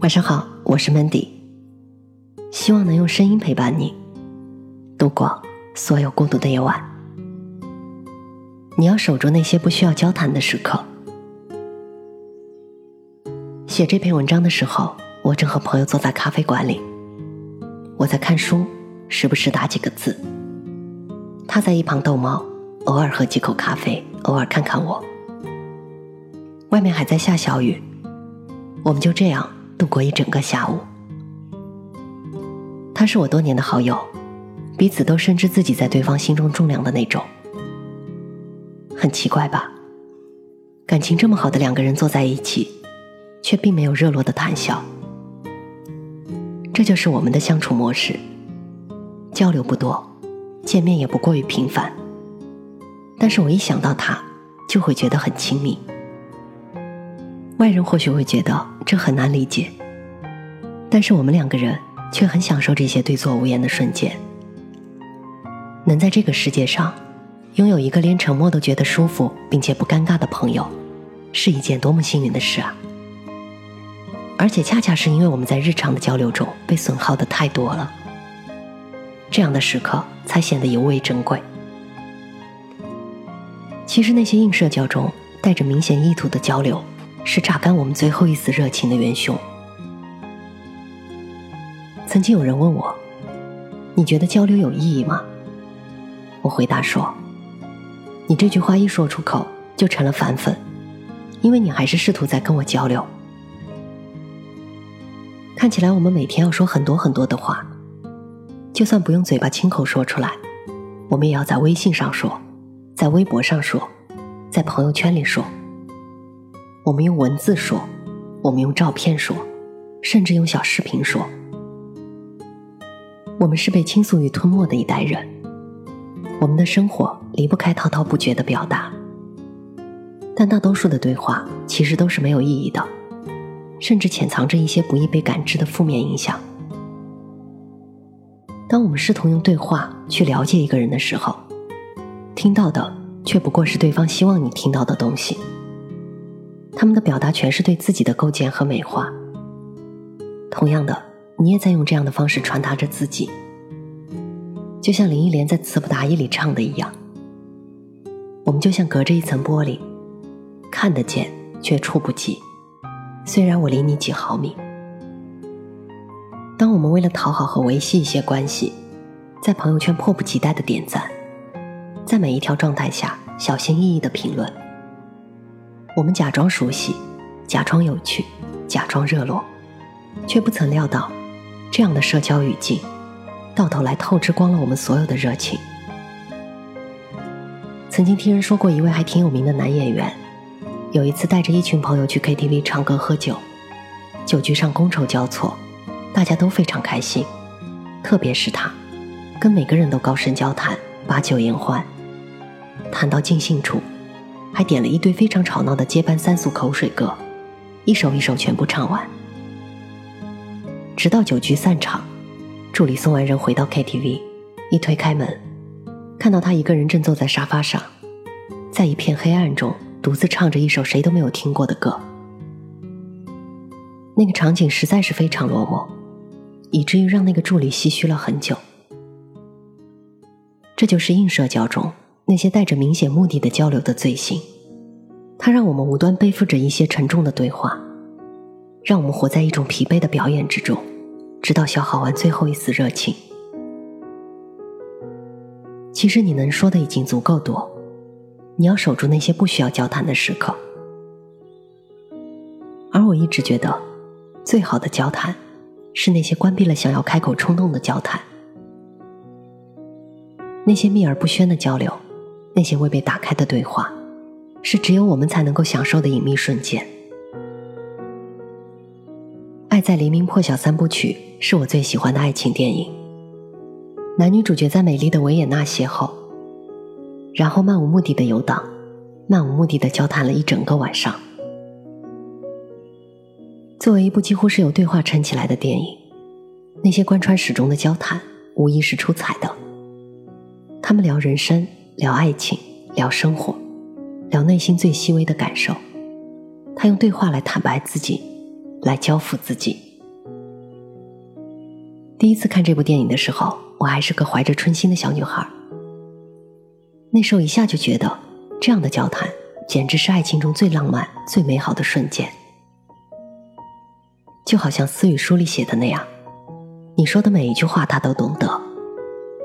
晚上好，我是 Mandy，希望能用声音陪伴你度过所有孤独的夜晚。你要守住那些不需要交谈的时刻。写这篇文章的时候，我正和朋友坐在咖啡馆里，我在看书，时不时打几个字。他在一旁逗猫，偶尔喝几口咖啡，偶尔看看我。外面还在下小雨，我们就这样。度过一整个下午。他是我多年的好友，彼此都深知自己在对方心中重量的那种。很奇怪吧？感情这么好的两个人坐在一起，却并没有热络的谈笑。这就是我们的相处模式。交流不多，见面也不过于频繁，但是我一想到他，就会觉得很亲密。外人或许会觉得这很难理解，但是我们两个人却很享受这些对坐无言的瞬间。能在这个世界上拥有一个连沉默都觉得舒服并且不尴尬的朋友，是一件多么幸运的事啊！而且恰恰是因为我们在日常的交流中被损耗的太多了，这样的时刻才显得尤为珍贵。其实那些硬社交中带着明显意图的交流。是榨干我们最后一丝热情的元凶。曾经有人问我：“你觉得交流有意义吗？”我回答说：“你这句话一说出口就成了反粉，因为你还是试图在跟我交流。看起来我们每天要说很多很多的话，就算不用嘴巴亲口说出来，我们也要在微信上说，在微博上说，在朋友圈里说。”我们用文字说，我们用照片说，甚至用小视频说。我们是被倾诉与吞没的一代人，我们的生活离不开滔滔不绝的表达。但大多数的对话其实都是没有意义的，甚至潜藏着一些不易被感知的负面影响。当我们试图用对话去了解一个人的时候，听到的却不过是对方希望你听到的东西。他们的表达全是对自己的构建和美化。同样的，你也在用这样的方式传达着自己，就像林忆莲在《词不达意》里唱的一样：“我们就像隔着一层玻璃，看得见却触不及。虽然我离你几毫米。”当我们为了讨好和维系一些关系，在朋友圈迫不及待的点赞，在每一条状态下小心翼翼的评论。我们假装熟悉，假装有趣，假装热络，却不曾料到，这样的社交语境，到头来透支光了我们所有的热情。曾经听人说过，一位还挺有名的男演员，有一次带着一群朋友去 KTV 唱歌喝酒，酒局上觥筹交错，大家都非常开心，特别是他，跟每个人都高声交谈，把酒言欢，谈到尽兴处。还点了一堆非常吵闹的接班三俗口水歌，一首一首全部唱完，直到酒局散场，助理送完人回到 KTV，一推开门，看到他一个人正坐在沙发上，在一片黑暗中独自唱着一首谁都没有听过的歌。那个场景实在是非常落寞，以至于让那个助理唏嘘了很久。这就是硬社交中。那些带着明显目的的交流的罪行，它让我们无端背负着一些沉重的对话，让我们活在一种疲惫的表演之中，直到消耗完最后一丝热情。其实你能说的已经足够多，你要守住那些不需要交谈的时刻。而我一直觉得，最好的交谈，是那些关闭了想要开口冲动的交谈，那些秘而不宣的交流。那些未被打开的对话，是只有我们才能够享受的隐秘瞬间。《爱在黎明破晓》三部曲是我最喜欢的爱情电影。男女主角在美丽的维也纳邂逅，然后漫无目的的游荡，漫无目的的交谈了一整个晚上。作为一部几乎是由对话撑起来的电影，那些贯穿始终的交谈无疑是出彩的。他们聊人生。聊爱情，聊生活，聊内心最细微的感受。他用对话来坦白自己，来交付自己。第一次看这部电影的时候，我还是个怀着春心的小女孩。那时候一下就觉得，这样的交谈简直是爱情中最浪漫、最美好的瞬间。就好像私语书里写的那样，你说的每一句话他都懂得，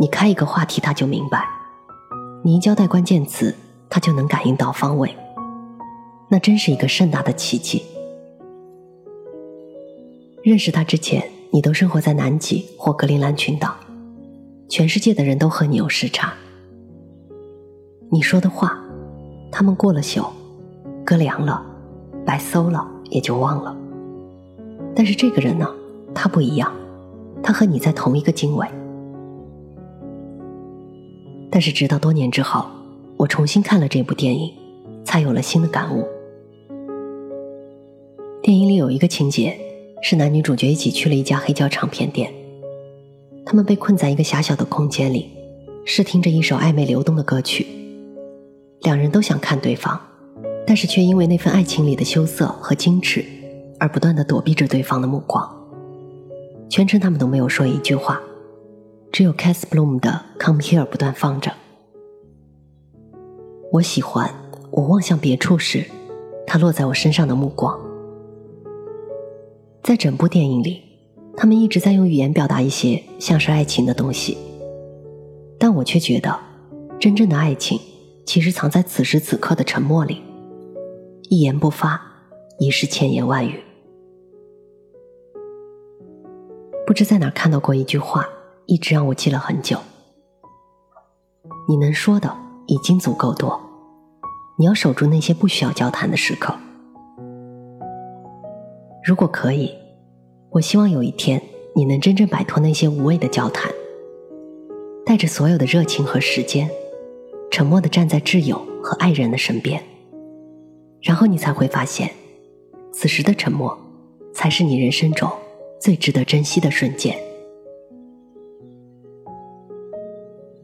你开一个话题他就明白，你一交代关键词他就能感应到方位，那真是一个盛大的奇迹。认识他之前，你都生活在南极或格陵兰群岛，全世界的人都和你有时差。你说的话，他们过了宿，搁凉了，白馊了也就忘了。但是这个人呢，他不一样，他和你在同一个经纬。但是直到多年之后，我重新看了这部电影，才有了新的感悟。电影里有一个情节，是男女主角一起去了一家黑胶唱片店，他们被困在一个狭小的空间里，试听着一首暧昧流动的歌曲，两人都想看对方，但是却因为那份爱情里的羞涩和矜持。而不断的躲避着对方的目光，全程他们都没有说一句话，只有 Cass Bloom 的《Come Here》不断放着。我喜欢我望向别处时，他落在我身上的目光。在整部电影里，他们一直在用语言表达一些像是爱情的东西，但我却觉得，真正的爱情其实藏在此时此刻的沉默里，一言不发，已是千言万语。不知在哪看到过一句话，一直让我记了很久。你能说的已经足够多，你要守住那些不需要交谈的时刻。如果可以，我希望有一天你能真正摆脱那些无谓的交谈，带着所有的热情和时间，沉默的站在挚友和爱人的身边，然后你才会发现，此时的沉默，才是你人生中。最值得珍惜的瞬间。